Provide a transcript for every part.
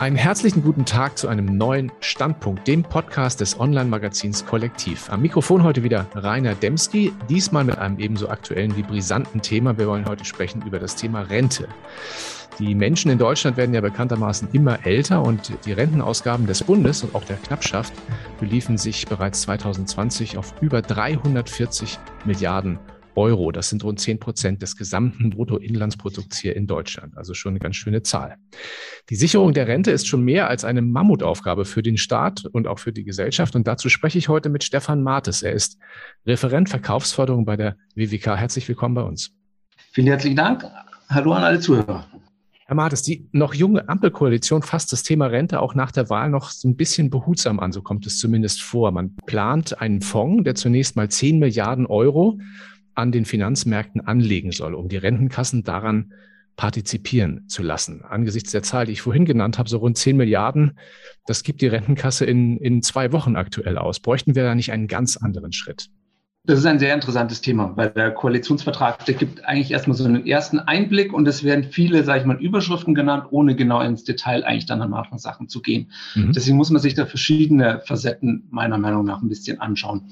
Einen herzlichen guten Tag zu einem neuen Standpunkt, dem Podcast des Online-Magazins Kollektiv. Am Mikrofon heute wieder Rainer Demski, diesmal mit einem ebenso aktuellen wie brisanten Thema. Wir wollen heute sprechen über das Thema Rente. Die Menschen in Deutschland werden ja bekanntermaßen immer älter und die Rentenausgaben des Bundes und auch der Knappschaft beliefen sich bereits 2020 auf über 340 Milliarden Euro. Euro. Das sind rund 10 Prozent des gesamten Bruttoinlandsprodukts hier in Deutschland. Also schon eine ganz schöne Zahl. Die Sicherung der Rente ist schon mehr als eine Mammutaufgabe für den Staat und auch für die Gesellschaft. Und dazu spreche ich heute mit Stefan Martes. Er ist Referent Verkaufsförderung bei der WWK. Herzlich willkommen bei uns. Vielen herzlichen Dank. Hallo an alle Zuhörer. Herr Martes, die noch junge Ampelkoalition fasst das Thema Rente auch nach der Wahl noch so ein bisschen behutsam an, so kommt es zumindest vor. Man plant einen Fonds, der zunächst mal 10 Milliarden Euro an den Finanzmärkten anlegen soll, um die Rentenkassen daran partizipieren zu lassen. Angesichts der Zahl, die ich vorhin genannt habe, so rund 10 Milliarden, das gibt die Rentenkasse in, in zwei Wochen aktuell aus. Bräuchten wir da nicht einen ganz anderen Schritt? Das ist ein sehr interessantes Thema, weil der Koalitionsvertrag, der gibt eigentlich erstmal so einen ersten Einblick und es werden viele, sage ich mal, Überschriften genannt, ohne genau ins Detail eigentlich dann an manchen Sachen zu gehen. Mhm. Deswegen muss man sich da verschiedene Facetten meiner Meinung nach ein bisschen anschauen.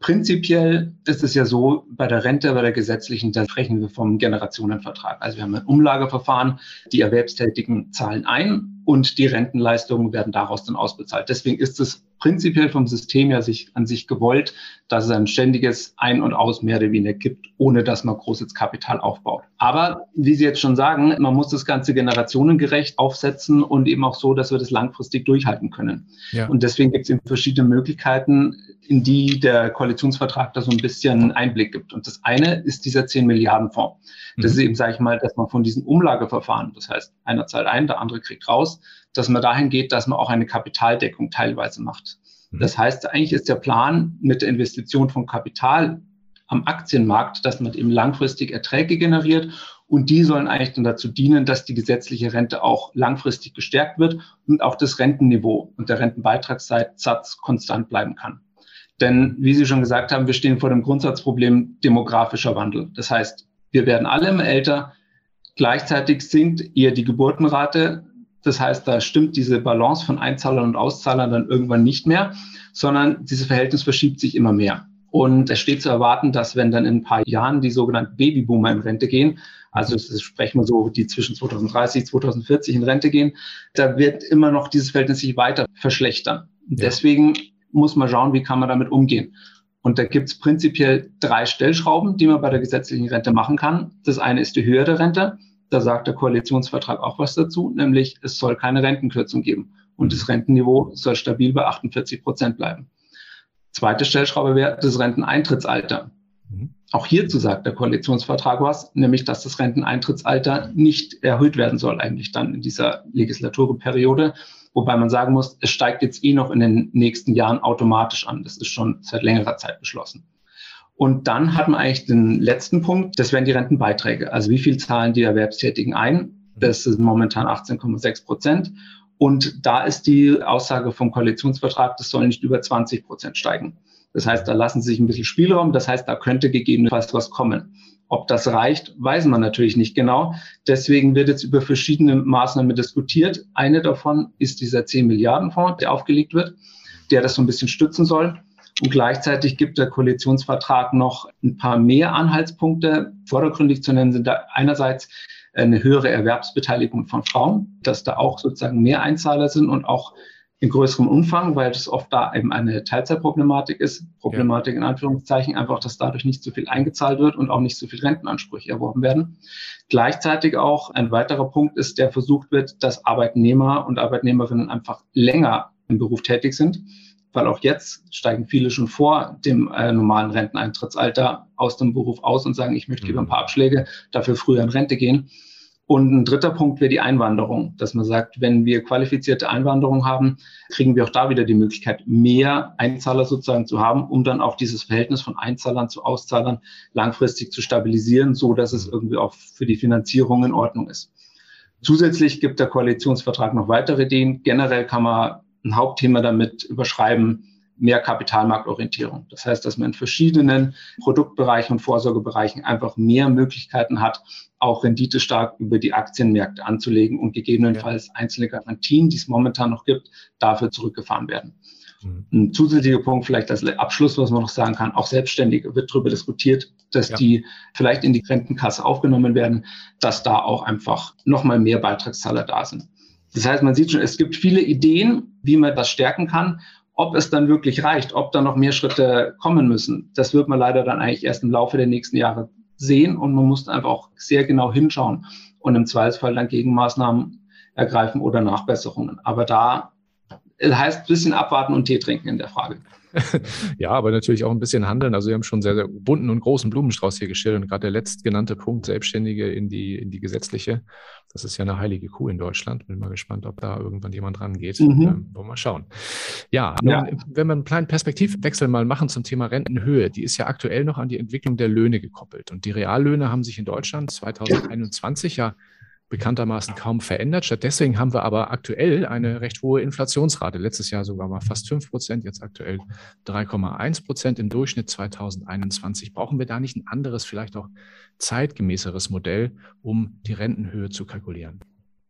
Prinzipiell ist es ja so, bei der Rente, bei der gesetzlichen, da sprechen wir vom Generationenvertrag. Also wir haben ein Umlageverfahren, die Erwerbstätigen zahlen ein und die Rentenleistungen werden daraus dann ausbezahlt. Deswegen ist es prinzipiell vom System ja sich an sich gewollt, dass es ein ständiges Ein- und Aus mehr oder weniger gibt, ohne dass man großes Kapital aufbaut. Aber wie Sie jetzt schon sagen, man muss das Ganze generationengerecht aufsetzen und eben auch so, dass wir das langfristig durchhalten können. Ja. Und deswegen gibt es eben verschiedene Möglichkeiten, in die der Koalitionsvertrag da so ein bisschen Einblick gibt. Und das eine ist dieser 10 Milliarden Fonds. Das mhm. ist eben, sage ich mal, dass man von diesen Umlageverfahren, das heißt, einer zahlt ein, der andere kriegt raus, dass man dahin geht, dass man auch eine Kapitaldeckung teilweise macht. Mhm. Das heißt, eigentlich ist der Plan mit der Investition von Kapital am Aktienmarkt, dass man eben langfristig Erträge generiert und die sollen eigentlich dann dazu dienen, dass die gesetzliche Rente auch langfristig gestärkt wird und auch das Rentenniveau und der Rentenbeitragssatz konstant bleiben kann. Denn wie Sie schon gesagt haben, wir stehen vor dem Grundsatzproblem demografischer Wandel. Das heißt, wir werden alle immer älter. Gleichzeitig sinkt eher die Geburtenrate. Das heißt, da stimmt diese Balance von Einzahlern und Auszahlern dann irgendwann nicht mehr, sondern dieses Verhältnis verschiebt sich immer mehr. Und es steht zu erwarten, dass wenn dann in ein paar Jahren die sogenannten Babyboomer in Rente gehen, also das sprechen wir so, die zwischen 2030, 2040 in Rente gehen, da wird immer noch dieses Verhältnis sich weiter verschlechtern. Ja. Deswegen muss man schauen, wie kann man damit umgehen. Und da gibt es prinzipiell drei Stellschrauben, die man bei der gesetzlichen Rente machen kann. Das eine ist die Höhe der Rente. Da sagt der Koalitionsvertrag auch was dazu, nämlich es soll keine Rentenkürzung geben. Und das Rentenniveau soll stabil bei 48 Prozent bleiben. Zweite Stellschraube wäre das Renteneintrittsalter. Mhm. Auch hierzu sagt der Koalitionsvertrag was, nämlich dass das Renteneintrittsalter nicht erhöht werden soll, eigentlich dann in dieser Legislaturperiode, Wobei man sagen muss, es steigt jetzt eh noch in den nächsten Jahren automatisch an. Das ist schon seit längerer Zeit beschlossen. Und dann hat man eigentlich den letzten Punkt, das wären die Rentenbeiträge. Also wie viel zahlen die Erwerbstätigen ein? Das ist momentan 18,6 Prozent. Und da ist die Aussage vom Koalitionsvertrag, das soll nicht über 20 Prozent steigen. Das heißt, da lassen sie sich ein bisschen Spielraum. Das heißt, da könnte gegebenenfalls was kommen. Ob das reicht, weiß man natürlich nicht genau. Deswegen wird jetzt über verschiedene Maßnahmen diskutiert. Eine davon ist dieser 10 Milliarden Fonds, der aufgelegt wird, der das so ein bisschen stützen soll. Und gleichzeitig gibt der Koalitionsvertrag noch ein paar mehr Anhaltspunkte. Vordergründig zu nennen sind da einerseits eine höhere Erwerbsbeteiligung von Frauen, dass da auch sozusagen mehr Einzahler sind und auch in größerem Umfang, weil das oft da eben eine Teilzeitproblematik ist. Problematik in Anführungszeichen, einfach, dass dadurch nicht so viel eingezahlt wird und auch nicht so viel Rentenansprüche erworben werden. Gleichzeitig auch ein weiterer Punkt ist, der versucht wird, dass Arbeitnehmer und Arbeitnehmerinnen einfach länger im Beruf tätig sind, weil auch jetzt steigen viele schon vor dem äh, normalen Renteneintrittsalter aus dem Beruf aus und sagen, ich möchte lieber ein paar Abschläge, dafür früher in Rente gehen. Und ein dritter Punkt wäre die Einwanderung, dass man sagt, wenn wir qualifizierte Einwanderung haben, kriegen wir auch da wieder die Möglichkeit, mehr Einzahler sozusagen zu haben, um dann auch dieses Verhältnis von Einzahlern zu Auszahlern langfristig zu stabilisieren, so dass es irgendwie auch für die Finanzierung in Ordnung ist. Zusätzlich gibt der Koalitionsvertrag noch weitere Ideen. Generell kann man ein Hauptthema damit überschreiben, mehr Kapitalmarktorientierung. Das heißt, dass man in verschiedenen Produktbereichen und Vorsorgebereichen einfach mehr Möglichkeiten hat, auch renditestark über die Aktienmärkte anzulegen und gegebenenfalls einzelne Garantien, die es momentan noch gibt, dafür zurückgefahren werden. Mhm. Ein zusätzlicher Punkt vielleicht als Abschluss, was man noch sagen kann, auch Selbstständige wird darüber diskutiert, dass ja. die vielleicht in die Rentenkasse aufgenommen werden, dass da auch einfach nochmal mehr Beitragszahler da sind. Das heißt, man sieht schon, es gibt viele Ideen, wie man das stärken kann. Ob es dann wirklich reicht, ob da noch mehr Schritte kommen müssen, das wird man leider dann eigentlich erst im Laufe der nächsten Jahre sehen und man muss einfach auch sehr genau hinschauen und im Zweifelsfall dann Gegenmaßnahmen ergreifen oder Nachbesserungen. Aber da heißt ein bisschen abwarten und Tee trinken in der Frage. ja, aber natürlich auch ein bisschen handeln. Also wir haben schon sehr, sehr bunten und großen Blumenstrauß hier gestellt und gerade der letztgenannte Punkt, Selbstständige in die, in die gesetzliche, das ist ja eine heilige Kuh in Deutschland. Bin mal gespannt, ob da irgendwann jemand rangeht. Mhm. Ähm, wollen wir mal schauen. Ja, nun, ja, wenn wir einen kleinen Perspektivwechsel mal machen zum Thema Rentenhöhe, die ist ja aktuell noch an die Entwicklung der Löhne gekoppelt. Und die Reallöhne haben sich in Deutschland 2021 ja bekanntermaßen kaum verändert. Stattdessen haben wir aber aktuell eine recht hohe Inflationsrate. Letztes Jahr sogar mal fast 5 Prozent, jetzt aktuell 3,1 Prozent im Durchschnitt 2021. Brauchen wir da nicht ein anderes, vielleicht auch zeitgemäßeres Modell, um die Rentenhöhe zu kalkulieren?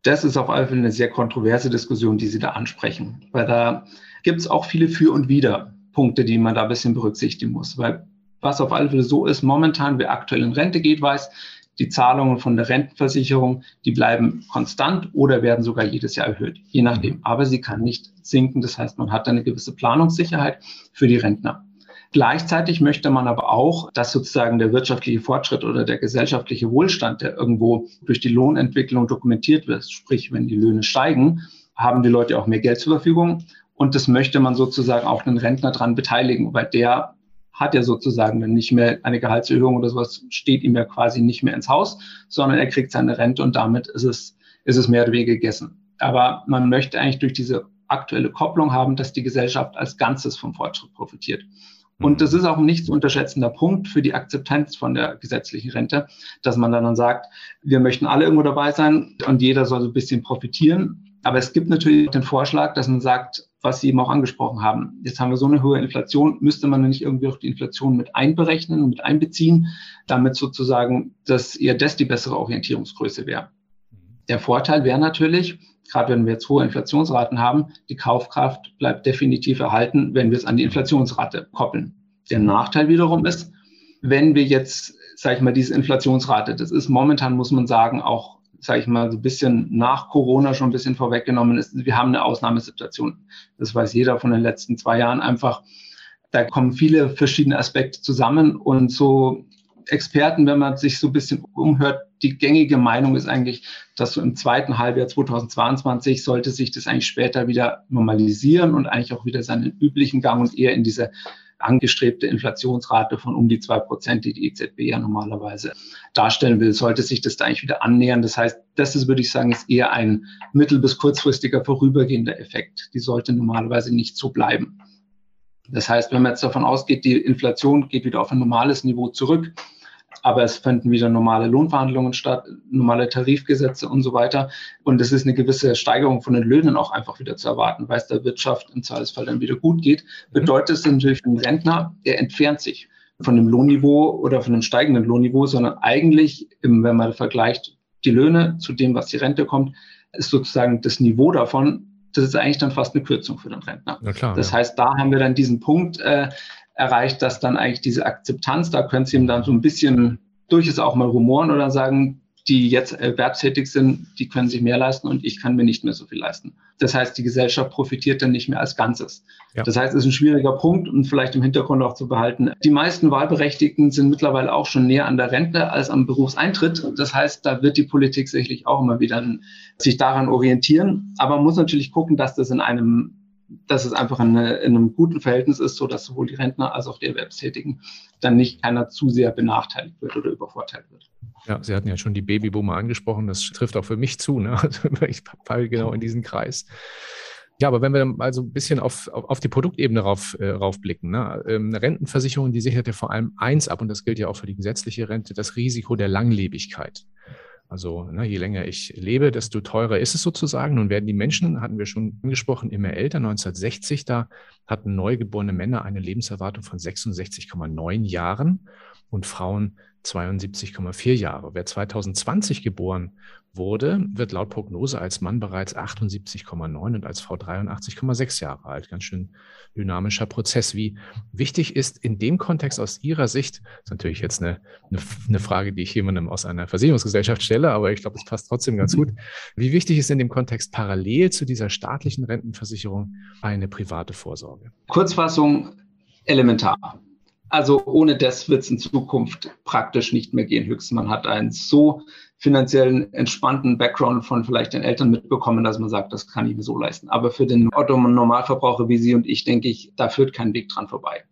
Das ist auf alle Fälle eine sehr kontroverse Diskussion, die Sie da ansprechen, weil da gibt es auch viele Für und Wider Punkte, die man da ein bisschen berücksichtigen muss. Weil was auf alle Fälle so ist, momentan, wer aktuell in Rente geht, weiß, die Zahlungen von der Rentenversicherung, die bleiben konstant oder werden sogar jedes Jahr erhöht, je nachdem. Aber sie kann nicht sinken. Das heißt, man hat eine gewisse Planungssicherheit für die Rentner. Gleichzeitig möchte man aber auch, dass sozusagen der wirtschaftliche Fortschritt oder der gesellschaftliche Wohlstand, der irgendwo durch die Lohnentwicklung dokumentiert wird, sprich, wenn die Löhne steigen, haben die Leute auch mehr Geld zur Verfügung. Und das möchte man sozusagen auch den Rentner dran beteiligen, weil der hat er sozusagen dann nicht mehr eine Gehaltserhöhung oder sowas, steht ihm ja quasi nicht mehr ins Haus, sondern er kriegt seine Rente und damit ist es, ist es mehr oder weniger gegessen. Aber man möchte eigentlich durch diese aktuelle Kopplung haben, dass die Gesellschaft als Ganzes vom Fortschritt profitiert. Und das ist auch ein nicht zu unterschätzender Punkt für die Akzeptanz von der gesetzlichen Rente, dass man dann sagt, wir möchten alle irgendwo dabei sein und jeder soll so ein bisschen profitieren. Aber es gibt natürlich den Vorschlag, dass man sagt, was Sie eben auch angesprochen haben. Jetzt haben wir so eine hohe Inflation, müsste man nicht irgendwie auch die Inflation mit einberechnen, mit einbeziehen, damit sozusagen, dass eher das die bessere Orientierungsgröße wäre. Der Vorteil wäre natürlich, gerade wenn wir jetzt hohe Inflationsraten haben, die Kaufkraft bleibt definitiv erhalten, wenn wir es an die Inflationsrate koppeln. Der Nachteil wiederum ist, wenn wir jetzt, sage ich mal, diese Inflationsrate, das ist momentan, muss man sagen, auch sage ich mal, so ein bisschen nach Corona schon ein bisschen vorweggenommen ist. Wir haben eine Ausnahmesituation. Das weiß jeder von den letzten zwei Jahren einfach. Da kommen viele verschiedene Aspekte zusammen und so Experten, wenn man sich so ein bisschen umhört, die gängige Meinung ist eigentlich, dass so im zweiten Halbjahr 2022 sollte sich das eigentlich später wieder normalisieren und eigentlich auch wieder seinen üblichen Gang und eher in diese angestrebte Inflationsrate von um die zwei Prozent, die die EZB ja normalerweise darstellen will, sollte sich das da eigentlich wieder annähern. Das heißt, das ist, würde ich sagen, ist eher ein mittel- bis kurzfristiger vorübergehender Effekt. Die sollte normalerweise nicht so bleiben. Das heißt, wenn man jetzt davon ausgeht, die Inflation geht wieder auf ein normales Niveau zurück, aber es finden wieder normale Lohnverhandlungen statt, normale Tarifgesetze und so weiter. Und es ist eine gewisse Steigerung von den Löhnen auch einfach wieder zu erwarten, weil es der Wirtschaft im Zweifelsfall dann wieder gut geht. Mhm. Bedeutet es natürlich für den Rentner, er entfernt sich von dem Lohnniveau oder von dem steigenden Lohnniveau, sondern eigentlich, wenn man vergleicht die Löhne zu dem, was die Rente kommt, ist sozusagen das Niveau davon, das ist eigentlich dann fast eine Kürzung für den Rentner. Klar, das ja. heißt, da haben wir dann diesen Punkt, äh, erreicht, dass dann eigentlich diese Akzeptanz, da können Sie ihm dann so ein bisschen durchaus auch mal rumoren oder sagen, die jetzt erwerbstätig sind, die können sich mehr leisten und ich kann mir nicht mehr so viel leisten. Das heißt, die Gesellschaft profitiert dann nicht mehr als Ganzes. Ja. Das heißt, es ist ein schwieriger Punkt und vielleicht im Hintergrund auch zu behalten. Die meisten Wahlberechtigten sind mittlerweile auch schon näher an der Rente als am Berufseintritt. Das heißt, da wird die Politik sicherlich auch immer wieder sich daran orientieren. Aber man muss natürlich gucken, dass das in einem dass es einfach in, in, einem guten Verhältnis ist, so dass sowohl die Rentner als auch die Erwerbstätigen dann nicht keiner zu sehr benachteiligt wird oder übervorteilt wird. Ja, Sie hatten ja schon die Babyboomer angesprochen. Das trifft auch für mich zu. Ne? Also ich falle genau in diesen Kreis. Ja, aber wenn wir mal so ein bisschen auf, auf, auf die Produktebene rauf, äh, raufblicken, ne? ähm, eine Rentenversicherung, die sichert ja vor allem eins ab, und das gilt ja auch für die gesetzliche Rente, das Risiko der Langlebigkeit. Also ne, je länger ich lebe, desto teurer ist es sozusagen. Nun werden die Menschen, hatten wir schon angesprochen, immer älter. 1960, da hatten neugeborene Männer eine Lebenserwartung von 66,9 Jahren und Frauen 72,4 Jahre. Wer 2020 geboren wurde, wird laut Prognose als Mann bereits 78,9 und als Frau 83,6 Jahre alt. Ganz schön dynamischer Prozess. Wie wichtig ist in dem Kontext aus Ihrer Sicht, das ist natürlich jetzt eine, eine, Frage, die ich jemandem aus einer Versicherungsgesellschaft stelle, aber ich glaube, es passt trotzdem ganz gut. Wie wichtig ist in dem Kontext parallel zu dieser staatlichen Rentenversicherung eine private Vorsorge? Kurzfassung elementar. Also ohne das wird es in Zukunft praktisch nicht mehr gehen. Höchstens man hat einen so finanziellen entspannten Background von vielleicht den Eltern mitbekommen, dass man sagt, das kann ich mir so leisten. Aber für den Otto-Normalverbraucher wie Sie und ich, denke ich, da führt kein Weg dran vorbei.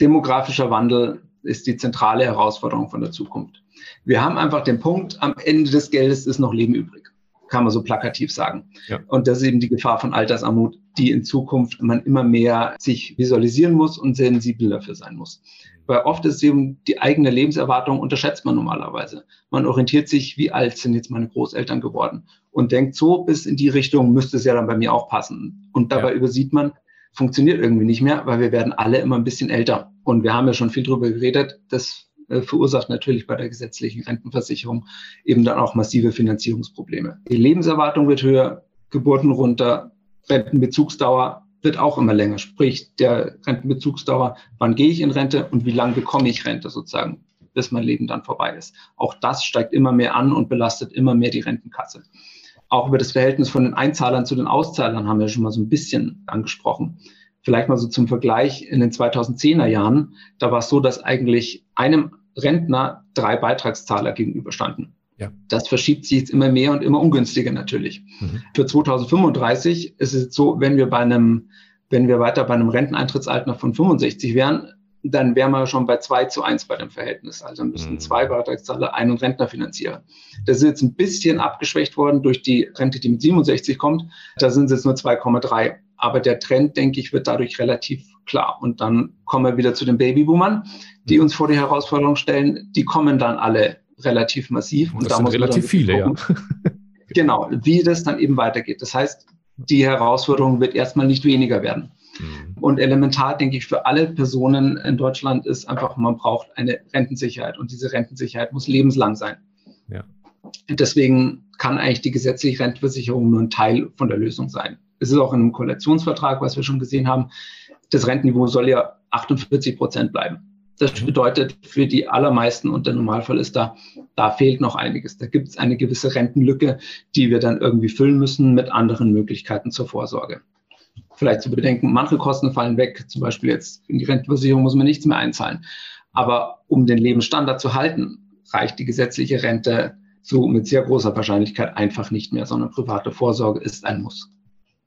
Demografischer Wandel ist die zentrale Herausforderung von der Zukunft. Wir haben einfach den Punkt, am Ende des Geldes ist noch Leben übrig kann man so plakativ sagen. Ja. Und das ist eben die Gefahr von Altersarmut, die in Zukunft man immer mehr sich visualisieren muss und sensibel dafür sein muss. Weil oft ist eben die eigene Lebenserwartung unterschätzt man normalerweise. Man orientiert sich, wie alt sind jetzt meine Großeltern geworden und denkt so, bis in die Richtung müsste es ja dann bei mir auch passen. Und dabei ja. übersieht man, funktioniert irgendwie nicht mehr, weil wir werden alle immer ein bisschen älter. Und wir haben ja schon viel drüber geredet, dass äh, verursacht natürlich bei der gesetzlichen Rentenversicherung eben dann auch massive Finanzierungsprobleme. Die Lebenserwartung wird höher, Geburten runter, Rentenbezugsdauer wird auch immer länger. Sprich, der Rentenbezugsdauer, wann gehe ich in Rente und wie lange bekomme ich Rente sozusagen, bis mein Leben dann vorbei ist. Auch das steigt immer mehr an und belastet immer mehr die Rentenkasse. Auch über das Verhältnis von den Einzahlern zu den Auszahlern haben wir schon mal so ein bisschen angesprochen. Vielleicht mal so zum Vergleich in den 2010er Jahren, da war es so, dass eigentlich einem Rentner drei Beitragszahler gegenüberstanden. Ja. Das verschiebt sich jetzt immer mehr und immer ungünstiger natürlich. Mhm. Für 2035 ist es so, wenn wir bei einem, wenn wir weiter bei einem Renteneintrittsalter von 65 wären, dann wären wir schon bei 2 zu 1 bei dem Verhältnis. Also müssten mhm. zwei Beitragszahler einen Rentner finanzieren. Das ist jetzt ein bisschen abgeschwächt worden durch die Rente, die mit 67 kommt. Da sind es jetzt nur 2,3. Aber der Trend, denke ich, wird dadurch relativ klar. Und dann kommen wir wieder zu den Babyboomern, die mhm. uns vor die Herausforderung stellen. Die kommen dann alle relativ massiv. Und das da sind muss relativ viele, gucken, ja. genau, wie das dann eben weitergeht. Das heißt, die Herausforderung wird erstmal nicht weniger werden. Mhm. Und elementar, denke ich, für alle Personen in Deutschland ist einfach, man braucht eine Rentensicherheit. Und diese Rentensicherheit muss lebenslang sein. Ja. Deswegen kann eigentlich die gesetzliche Rentenversicherung nur ein Teil von der Lösung sein. Es ist auch in einem Koalitionsvertrag, was wir schon gesehen haben, das Rentenniveau soll ja 48 Prozent bleiben. Das mhm. bedeutet für die allermeisten, und der Normalfall ist da, da fehlt noch einiges. Da gibt es eine gewisse Rentenlücke, die wir dann irgendwie füllen müssen mit anderen Möglichkeiten zur Vorsorge. Vielleicht zu bedenken, manche Kosten fallen weg. Zum Beispiel jetzt in die Rentenversicherung muss man nichts mehr einzahlen. Aber um den Lebensstandard zu halten, reicht die gesetzliche Rente so mit sehr großer Wahrscheinlichkeit einfach nicht mehr, sondern private Vorsorge ist ein Muss.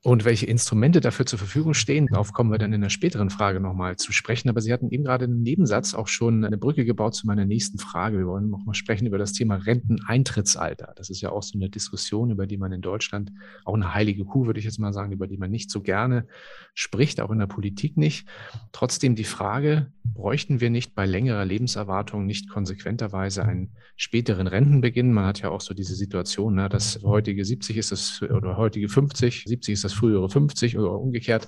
Und welche Instrumente dafür zur Verfügung stehen, darauf kommen wir dann in der späteren Frage nochmal zu sprechen. Aber Sie hatten eben gerade im Nebensatz auch schon eine Brücke gebaut zu meiner nächsten Frage. Wir wollen nochmal sprechen über das Thema Renteneintrittsalter. Das ist ja auch so eine Diskussion, über die man in Deutschland, auch eine heilige Kuh, würde ich jetzt mal sagen, über die man nicht so gerne spricht, auch in der Politik nicht. Trotzdem die Frage, bräuchten wir nicht bei längerer Lebenserwartung nicht konsequenterweise einen späteren Rentenbeginn? Man hat ja auch so diese Situation, ne, dass heutige 70 ist das oder heutige 50, 70 ist das frühere 50 oder umgekehrt.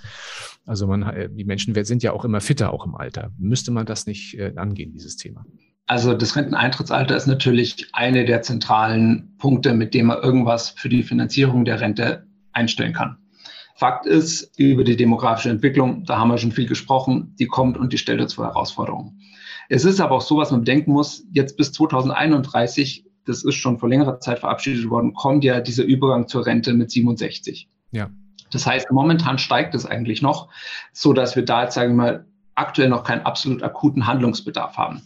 Also man, äh, die Menschen sind ja auch immer fitter, auch im Alter. Müsste man das nicht äh, angehen, dieses Thema? Also das Renteneintrittsalter ist natürlich eine der zentralen Punkte, mit dem man irgendwas für die Finanzierung der Rente einstellen kann. Fakt ist, über die demografische Entwicklung, da haben wir schon viel gesprochen, die kommt und die stellt uns vor Herausforderungen. Es ist aber auch so, was man bedenken muss, jetzt bis 2031, das ist schon vor längerer Zeit verabschiedet worden, kommt ja dieser Übergang zur Rente mit 67. Ja. Das heißt, momentan steigt es eigentlich noch, so dass wir da jetzt, sagen wir mal, aktuell noch keinen absolut akuten Handlungsbedarf haben.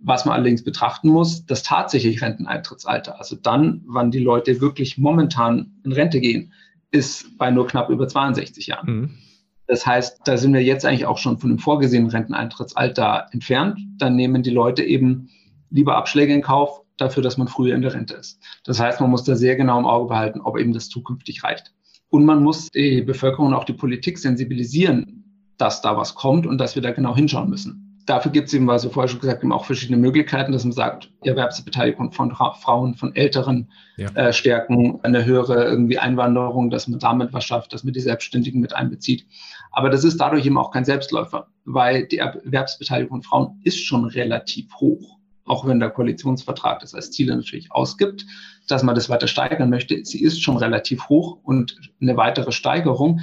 Was man allerdings betrachten muss, das tatsächliche Renteneintrittsalter, also dann, wann die Leute wirklich momentan in Rente gehen, ist bei nur knapp über 62 Jahren. Mhm. Das heißt, da sind wir jetzt eigentlich auch schon von dem vorgesehenen Renteneintrittsalter entfernt. Dann nehmen die Leute eben lieber Abschläge in Kauf dafür, dass man früher in der Rente ist. Das heißt, man muss da sehr genau im Auge behalten, ob eben das zukünftig reicht. Und man muss die Bevölkerung und auch die Politik sensibilisieren, dass da was kommt und dass wir da genau hinschauen müssen. dafür gibt es eben, was du vorher schon gesagt haben, auch verschiedene Möglichkeiten, dass man sagt, Erwerbsbeteiligung von Frauen, von Älteren ja. äh, stärken, eine höhere irgendwie Einwanderung, dass man damit was schafft, dass man die Selbstständigen mit einbezieht. Aber das ist dadurch eben auch kein Selbstläufer, weil die Erwerbsbeteiligung von Frauen ist schon relativ hoch. Auch wenn der Koalitionsvertrag das als Ziele natürlich ausgibt, dass man das weiter steigern möchte. Sie ist schon relativ hoch und eine weitere Steigerung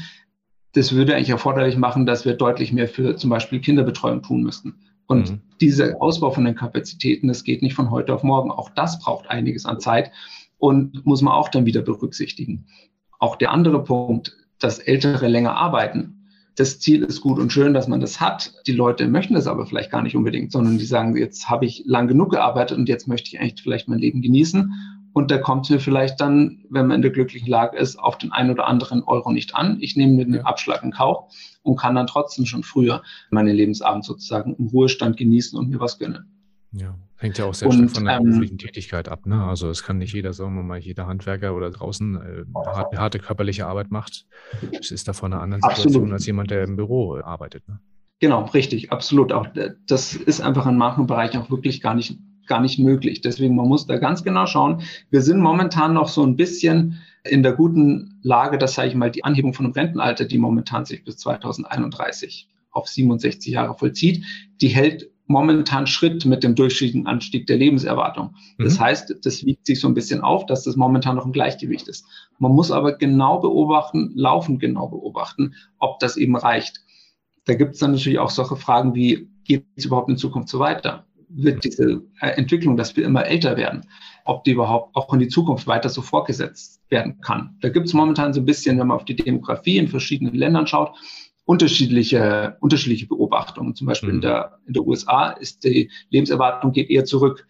das würde eigentlich erforderlich machen, dass wir deutlich mehr für zum Beispiel Kinderbetreuung tun müssten. Und mhm. dieser Ausbau von den Kapazitäten, das geht nicht von heute auf morgen. Auch das braucht einiges an Zeit und muss man auch dann wieder berücksichtigen. Auch der andere Punkt, dass Ältere länger arbeiten. Das Ziel ist gut und schön, dass man das hat. Die Leute möchten das aber vielleicht gar nicht unbedingt, sondern die sagen, jetzt habe ich lang genug gearbeitet und jetzt möchte ich eigentlich vielleicht mein Leben genießen und da kommt mir vielleicht dann, wenn man in der glücklichen Lage ist, auf den einen oder anderen Euro nicht an. Ich nehme mir den Abschlag in Kauf und kann dann trotzdem schon früher meine Lebensabend sozusagen im Ruhestand genießen und mir was gönnen. Ja, hängt ja auch sehr stark von der ähm, beruflichen Tätigkeit ab. Ne? Also es kann nicht jeder, sagen wir mal, jeder Handwerker oder draußen äh, harte, harte, körperliche Arbeit macht. Es ist da von einer anderen Situation absolut. als jemand, der im Büro arbeitet. Ne? Genau, richtig, absolut. Auch das ist einfach in manchen Bereichen auch wirklich gar nicht gar nicht möglich. Deswegen, man muss da ganz genau schauen. Wir sind momentan noch so ein bisschen in der guten Lage, dass, sage ich mal, die Anhebung von einem Rentenalter, die momentan sich bis 2031 auf 67 Jahre vollzieht, die hält momentan Schritt mit dem durchschnittlichen Anstieg der Lebenserwartung. Das mhm. heißt, das wiegt sich so ein bisschen auf, dass das momentan noch im Gleichgewicht ist. Man muss aber genau beobachten, laufend genau beobachten, ob das eben reicht. Da gibt es dann natürlich auch solche Fragen wie, geht es überhaupt in Zukunft so weiter? wird diese äh, Entwicklung, dass wir immer älter werden, ob die überhaupt auch in die Zukunft weiter so fortgesetzt werden kann. Da gibt es momentan so ein bisschen, wenn man auf die Demografie in verschiedenen Ländern schaut, unterschiedliche, unterschiedliche Beobachtungen. Zum Beispiel mhm. in, der, in der USA ist die Lebenserwartung geht eher zurück.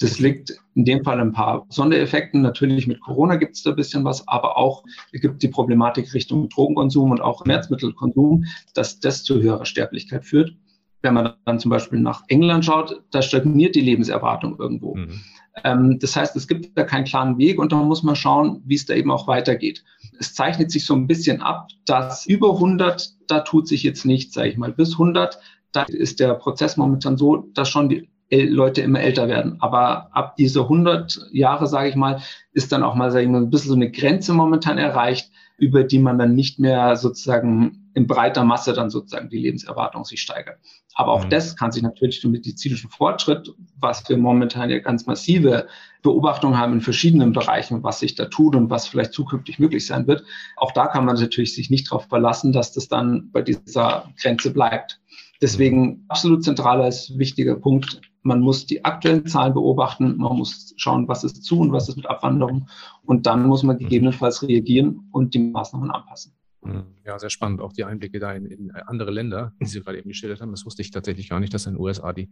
Das liegt in dem Fall ein paar Sondereffekten. Natürlich mit Corona gibt es da ein bisschen was, aber auch es gibt die Problematik Richtung Drogenkonsum und auch Schmerzmittelkonsum, dass das zu höherer Sterblichkeit führt wenn man dann zum Beispiel nach England schaut, da stagniert die Lebenserwartung irgendwo. Mhm. Ähm, das heißt, es gibt da keinen klaren Weg und da muss man schauen, wie es da eben auch weitergeht. Es zeichnet sich so ein bisschen ab, dass über 100, da tut sich jetzt nichts, sage ich mal. Bis 100, da ist der Prozess momentan so, dass schon die Leute immer älter werden. Aber ab diese 100 Jahre, sage ich mal, ist dann auch mal, sage ich mal, ein bisschen so eine Grenze momentan erreicht, über die man dann nicht mehr sozusagen in breiter Masse dann sozusagen die Lebenserwartung sich steigert. Aber auch mhm. das kann sich natürlich durch medizinischen Fortschritt, was wir momentan ja ganz massive Beobachtungen haben in verschiedenen Bereichen, was sich da tut und was vielleicht zukünftig möglich sein wird. Auch da kann man natürlich sich nicht darauf verlassen, dass das dann bei dieser Grenze bleibt. Deswegen mhm. absolut zentraler ist wichtiger Punkt. Man muss die aktuellen Zahlen beobachten. Man muss schauen, was ist zu und was ist mit Abwanderung. Und dann muss man gegebenenfalls reagieren und die Maßnahmen anpassen. Mhm. Ja, sehr spannend. Auch die Einblicke da in, in, andere Länder, die Sie gerade eben geschildert haben. Das wusste ich tatsächlich gar nicht, dass in den USA die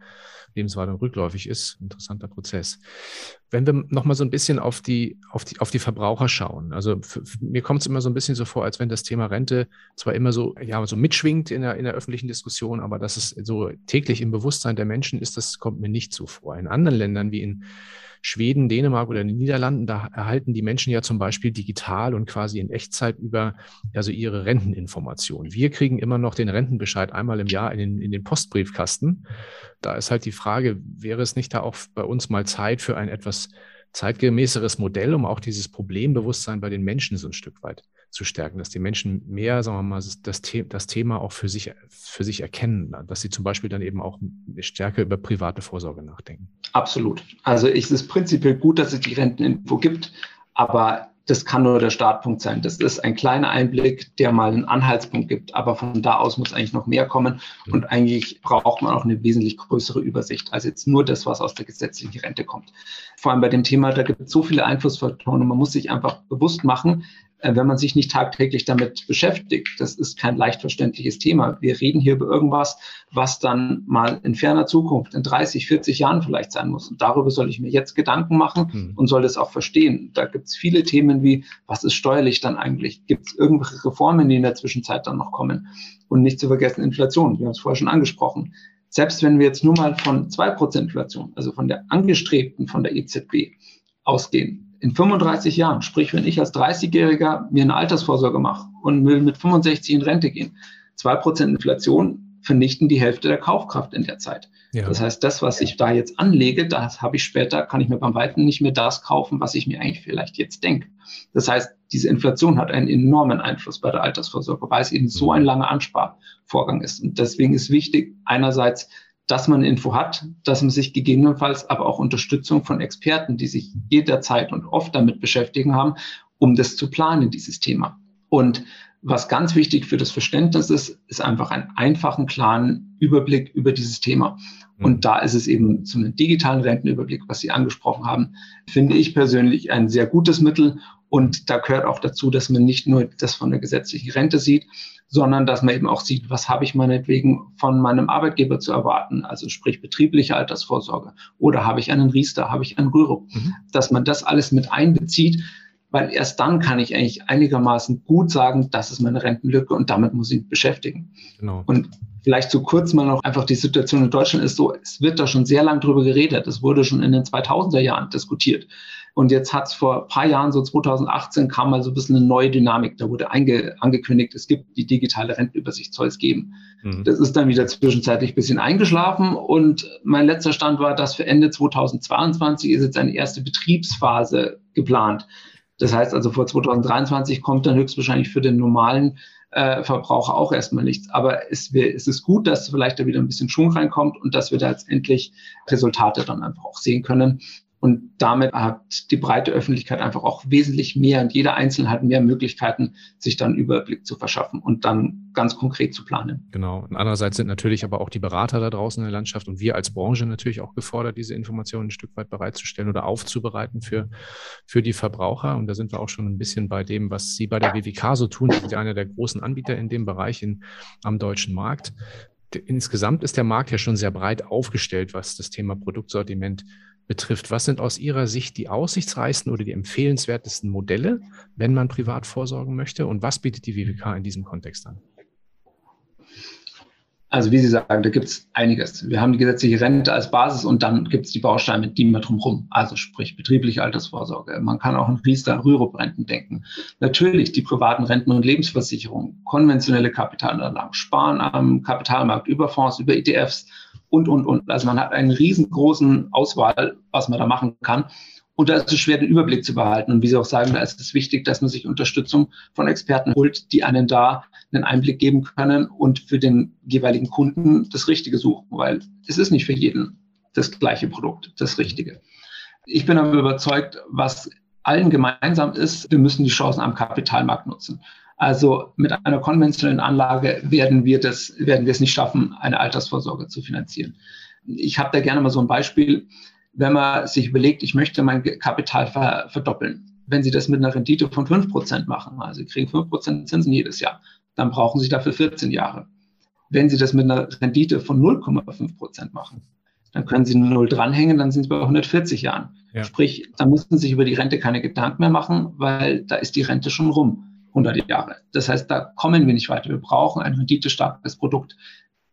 Lebenswartung rückläufig ist. Interessanter Prozess. Wenn wir nochmal so ein bisschen auf die, auf die, auf die Verbraucher schauen. Also für, für, mir kommt es immer so ein bisschen so vor, als wenn das Thema Rente zwar immer so, ja, so mitschwingt in der, in der öffentlichen Diskussion, aber dass es so täglich im Bewusstsein der Menschen ist, das kommt mir nicht so vor. In anderen Ländern wie in Schweden, Dänemark oder den Niederlanden, da erhalten die Menschen ja zum Beispiel digital und quasi in Echtzeit über also ihre Renteninformationen. Wir kriegen immer noch den Rentenbescheid einmal im Jahr in den, in den Postbriefkasten. Da ist halt die Frage, wäre es nicht da auch bei uns mal Zeit für ein etwas zeitgemäßeres Modell, um auch dieses Problembewusstsein bei den Menschen so ein Stück weit zu stärken, dass die Menschen mehr, sagen wir mal, das, The das Thema auch für sich, für sich erkennen, dass sie zum Beispiel dann eben auch stärker über private Vorsorge nachdenken. Absolut. Also es ist prinzipiell gut, dass es die Renteninfo gibt, aber das kann nur der Startpunkt sein. Das ist ein kleiner Einblick, der mal einen Anhaltspunkt gibt. Aber von da aus muss eigentlich noch mehr kommen. Und eigentlich braucht man auch eine wesentlich größere Übersicht als jetzt nur das, was aus der gesetzlichen Rente kommt. Vor allem bei dem Thema, da gibt es so viele Einflussfaktoren und man muss sich einfach bewusst machen, wenn man sich nicht tagtäglich damit beschäftigt. Das ist kein leicht verständliches Thema. Wir reden hier über irgendwas, was dann mal in ferner Zukunft, in 30, 40 Jahren vielleicht sein muss. Und darüber soll ich mir jetzt Gedanken machen hm. und soll das auch verstehen. Da gibt es viele Themen wie, was ist steuerlich dann eigentlich? Gibt es irgendwelche Reformen, die in der Zwischenzeit dann noch kommen? Und nicht zu vergessen Inflation. Wir haben es vorher schon angesprochen. Selbst wenn wir jetzt nur mal von zwei Prozent Inflation, also von der angestrebten, von der EZB ausgehen, in 35 Jahren, sprich, wenn ich als 30-Jähriger mir eine Altersvorsorge mache und will mit 65 in Rente gehen, 2% Inflation vernichten die Hälfte der Kaufkraft in der Zeit. Ja. Das heißt, das, was ich da jetzt anlege, das habe ich später, kann ich mir beim Weiten nicht mehr das kaufen, was ich mir eigentlich vielleicht jetzt denke. Das heißt, diese Inflation hat einen enormen Einfluss bei der Altersvorsorge, weil es eben so ein langer Ansparvorgang ist. Und deswegen ist wichtig, einerseits, dass man Info hat, dass man sich gegebenenfalls aber auch Unterstützung von Experten, die sich jederzeit und oft damit beschäftigen haben, um das zu planen, dieses Thema. Und was ganz wichtig für das Verständnis ist, ist einfach einen einfachen, klaren Überblick über dieses Thema. Und mhm. da ist es eben zu einem digitalen Rentenüberblick, was Sie angesprochen haben, finde ich persönlich ein sehr gutes Mittel. Und da gehört auch dazu, dass man nicht nur das von der gesetzlichen Rente sieht, sondern dass man eben auch sieht, was habe ich meinetwegen von meinem Arbeitgeber zu erwarten, also sprich betriebliche Altersvorsorge oder habe ich einen Riester, habe ich einen Rürup, mhm. dass man das alles mit einbezieht, weil erst dann kann ich eigentlich einigermaßen gut sagen, das ist meine Rentenlücke und damit muss ich mich beschäftigen. Genau. Und vielleicht zu kurz mal noch einfach die Situation in Deutschland ist so, es wird da schon sehr lang drüber geredet. Es wurde schon in den 2000er Jahren diskutiert. Und jetzt hat es vor ein paar Jahren, so 2018, kam mal so ein bisschen eine neue Dynamik. Da wurde angekündigt, es gibt die digitale Rentenübersicht, soll es geben. Mhm. Das ist dann wieder zwischenzeitlich ein bisschen eingeschlafen. Und mein letzter Stand war, dass für Ende 2022 ist jetzt eine erste Betriebsphase geplant. Das heißt also, vor 2023 kommt dann höchstwahrscheinlich für den normalen äh, Verbraucher auch erstmal nichts. Aber es, es ist gut, dass vielleicht da wieder ein bisschen Schwung reinkommt und dass wir da jetzt endlich Resultate dann einfach auch sehen können. Und damit hat die breite Öffentlichkeit einfach auch wesentlich mehr und jeder Einzelne hat mehr Möglichkeiten, sich dann Überblick zu verschaffen und dann ganz konkret zu planen. Genau. Und andererseits sind natürlich aber auch die Berater da draußen in der Landschaft und wir als Branche natürlich auch gefordert, diese Informationen ein Stück weit bereitzustellen oder aufzubereiten für, für die Verbraucher. Und da sind wir auch schon ein bisschen bei dem, was Sie bei der WWK so tun. Sie sind einer der großen Anbieter in dem Bereich in, am deutschen Markt insgesamt ist der Markt ja schon sehr breit aufgestellt, was das Thema Produktsortiment betrifft. Was sind aus Ihrer Sicht die aussichtsreichsten oder die empfehlenswertesten Modelle, wenn man privat vorsorgen möchte? Und was bietet die WWK in diesem Kontext an? Also wie Sie sagen, da gibt es einiges. Wir haben die gesetzliche Rente als Basis und dann gibt es die Bausteine, die wir drumherum, also sprich betriebliche Altersvorsorge. Man kann auch an Riester, Rürup-Renten denken. Natürlich die privaten Renten- und Lebensversicherungen, konventionelle Kapitalanlagen, Sparen am Kapitalmarkt über Fonds, über ETFs und, und, und. Also man hat einen riesengroßen Auswahl, was man da machen kann. Und da ist es schwer, den Überblick zu behalten. Und wie Sie auch sagen, da ist es wichtig, dass man sich Unterstützung von Experten holt, die einen da einen Einblick geben können und für den jeweiligen Kunden das Richtige suchen, weil es ist nicht für jeden das gleiche Produkt, das Richtige. Ich bin aber überzeugt, was allen gemeinsam ist, wir müssen die Chancen am Kapitalmarkt nutzen. Also mit einer konventionellen Anlage werden wir das, werden wir es nicht schaffen, eine Altersvorsorge zu finanzieren. Ich habe da gerne mal so ein Beispiel. Wenn man sich überlegt, ich möchte mein Kapital ver verdoppeln. Wenn Sie das mit einer Rendite von fünf Prozent machen, also Sie kriegen fünf Prozent Zinsen jedes Jahr, dann brauchen Sie dafür 14 Jahre. Wenn Sie das mit einer Rendite von 0,5 Prozent machen, dann können Sie eine Null dranhängen, dann sind Sie bei 140 Jahren. Ja. Sprich, da müssen Sie sich über die Rente keine Gedanken mehr machen, weil da ist die Rente schon rum. 100 Jahre. Das heißt, da kommen wir nicht weiter. Wir brauchen ein renditestarkes Produkt.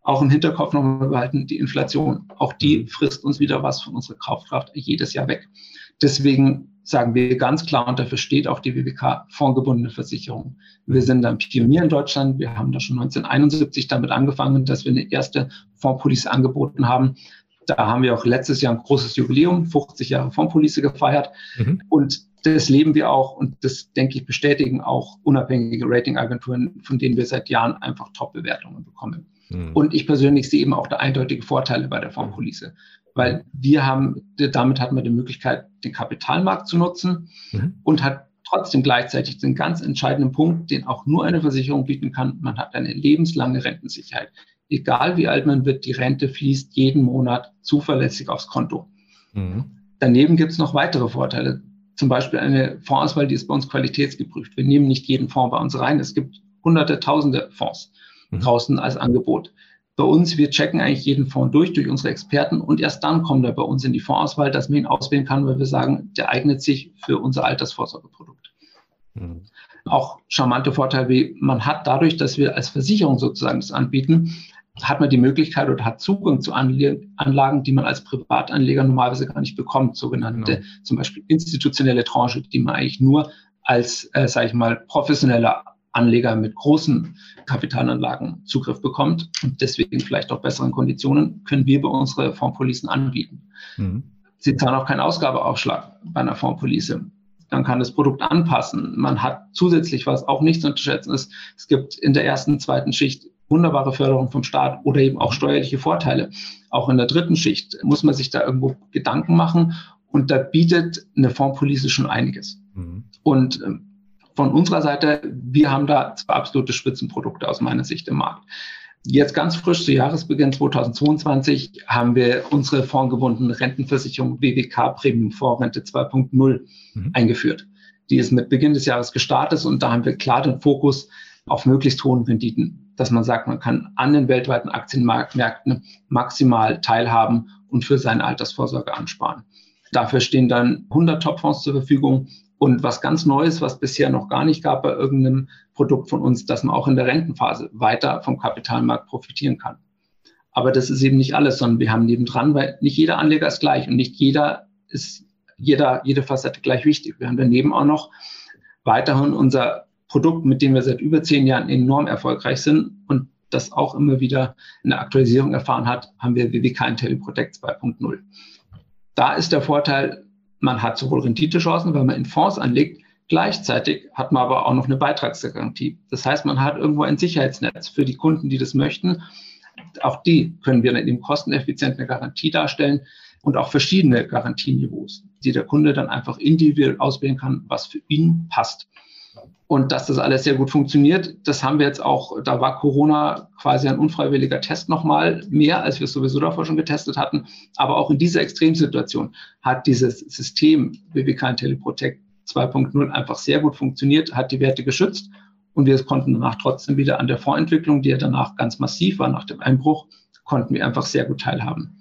Auch im Hinterkopf nochmal behalten, die Inflation. Auch die frisst uns wieder was von unserer Kaufkraft jedes Jahr weg. Deswegen sagen wir ganz klar, und dafür steht auch die WWK, fondgebundene Versicherung. Wir sind ein Pionier in Deutschland. Wir haben da schon 1971 damit angefangen, dass wir eine erste Fondspolice angeboten haben. Da haben wir auch letztes Jahr ein großes Jubiläum, 50 Jahre Fondspolice gefeiert. Mhm. Und das leben wir auch und das, denke ich, bestätigen auch unabhängige Ratingagenturen, von denen wir seit Jahren einfach Top-Bewertungen bekommen. Mhm. Und ich persönlich sehe eben auch da eindeutige Vorteile bei der Fondspolice, weil wir haben, damit hat man die Möglichkeit, den Kapitalmarkt zu nutzen mhm. und hat trotzdem gleichzeitig den ganz entscheidenden Punkt, den auch nur eine Versicherung bieten kann. Man hat eine lebenslange Rentensicherheit. Egal wie alt man wird, die Rente fließt jeden Monat zuverlässig aufs Konto. Mhm. Daneben gibt es noch weitere Vorteile zum Beispiel eine Fondsauswahl, die ist bei uns qualitätsgeprüft. Wir nehmen nicht jeden Fonds bei uns rein. Es gibt hunderte, tausende Fonds mhm. draußen als Angebot. Bei uns, wir checken eigentlich jeden Fonds durch, durch unsere Experten und erst dann kommt er bei uns in die Fondsauswahl, dass man ihn auswählen kann, weil wir sagen, der eignet sich für unser Altersvorsorgeprodukt. Mhm. Auch charmante Vorteile wie, man hat dadurch, dass wir als Versicherung sozusagen das anbieten, hat man die Möglichkeit oder hat Zugang zu Anlagen, die man als Privatanleger normalerweise gar nicht bekommt, sogenannte genau. zum Beispiel institutionelle Tranche, die man eigentlich nur als, äh, sage ich mal, professioneller Anleger mit großen Kapitalanlagen Zugriff bekommt und deswegen vielleicht auch besseren Konditionen, können wir bei unseren Fondspolicen anbieten. Mhm. Sie zahlen auch keinen Ausgabeaufschlag bei einer Fondspolice. Man kann das Produkt anpassen. Man hat zusätzlich, was auch nicht zu unterschätzen ist, es gibt in der ersten, zweiten Schicht wunderbare Förderung vom Staat oder eben auch steuerliche Vorteile. Auch in der dritten Schicht muss man sich da irgendwo Gedanken machen und da bietet eine Fondspolice schon einiges. Mhm. Und ähm, von unserer Seite, wir haben da zwei absolute Spitzenprodukte aus meiner Sicht im Markt. Jetzt ganz frisch zu Jahresbeginn 2022 haben wir unsere fondgebundene Rentenversicherung WWK Premium Fondsrente 2.0 mhm. eingeführt. Die ist mit Beginn des Jahres gestartet und da haben wir klar den Fokus auf möglichst hohen Renditen, dass man sagt, man kann an den weltweiten Aktienmärkten maximal teilhaben und für seine Altersvorsorge ansparen. Dafür stehen dann 100 Topfonds zur Verfügung und was ganz Neues, was bisher noch gar nicht gab bei irgendeinem Produkt von uns, dass man auch in der Rentenphase weiter vom Kapitalmarkt profitieren kann. Aber das ist eben nicht alles, sondern wir haben nebendran, weil nicht jeder Anleger ist gleich und nicht jeder ist, jeder, jede Facette gleich wichtig. Wir haben daneben auch noch weiterhin unser Produkt, mit dem wir seit über zehn Jahren enorm erfolgreich sind und das auch immer wieder eine Aktualisierung erfahren hat, haben wir WWK IntelliProtect 2.0. Da ist der Vorteil, man hat sowohl Renditechancen, weil man in Fonds anlegt, gleichzeitig hat man aber auch noch eine Beitragsgarantie. Das heißt, man hat irgendwo ein Sicherheitsnetz für die Kunden, die das möchten. Auch die können wir dann eben kosteneffizient eine Garantie darstellen und auch verschiedene Garantieniveaus, die der Kunde dann einfach individuell auswählen kann, was für ihn passt. Und dass das alles sehr gut funktioniert, das haben wir jetzt auch, da war Corona quasi ein unfreiwilliger Test nochmal mehr, als wir es sowieso davor schon getestet hatten. Aber auch in dieser Extremsituation hat dieses System BBK IntelliProtect 2.0 einfach sehr gut funktioniert, hat die Werte geschützt und wir konnten danach trotzdem wieder an der Vorentwicklung, die ja danach ganz massiv war nach dem Einbruch, konnten wir einfach sehr gut teilhaben.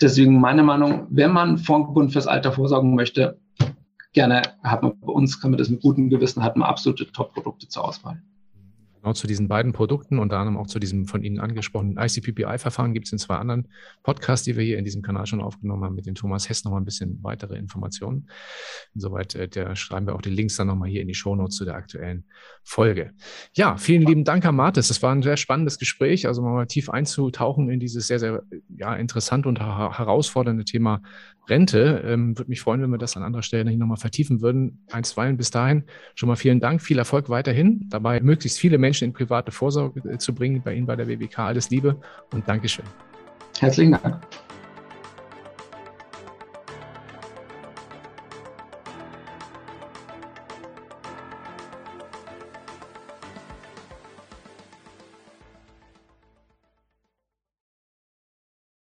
Deswegen meine Meinung, wenn man Fondsgebund fürs Alter vorsorgen möchte, gerne hat man bei uns, kann man das mit gutem Gewissen, hat man absolute Top-Produkte zur Auswahl. Genau zu diesen beiden Produkten, unter anderem auch zu diesem von Ihnen angesprochenen ICPPI-Verfahren gibt es in zwei anderen Podcasts, die wir hier in diesem Kanal schon aufgenommen haben, mit dem Thomas Hess nochmal ein bisschen weitere Informationen. Insoweit äh, der schreiben wir auch die Links dann nochmal hier in die Shownotes zu der aktuellen Folge. Ja, vielen lieben Dank, Herr Martes. Das war ein sehr spannendes Gespräch, also mal tief einzutauchen in dieses sehr, sehr ja, interessante und herausfordernde Thema Rente. Ähm, Würde mich freuen, wenn wir das an anderer Stelle nochmal vertiefen würden. Einstweilen bis dahin schon mal vielen Dank, viel Erfolg weiterhin, dabei möglichst viele Menschen in private Vorsorge äh, zu bringen, bei Ihnen bei der WBK. Alles Liebe und Dankeschön. Herzlichen Dank.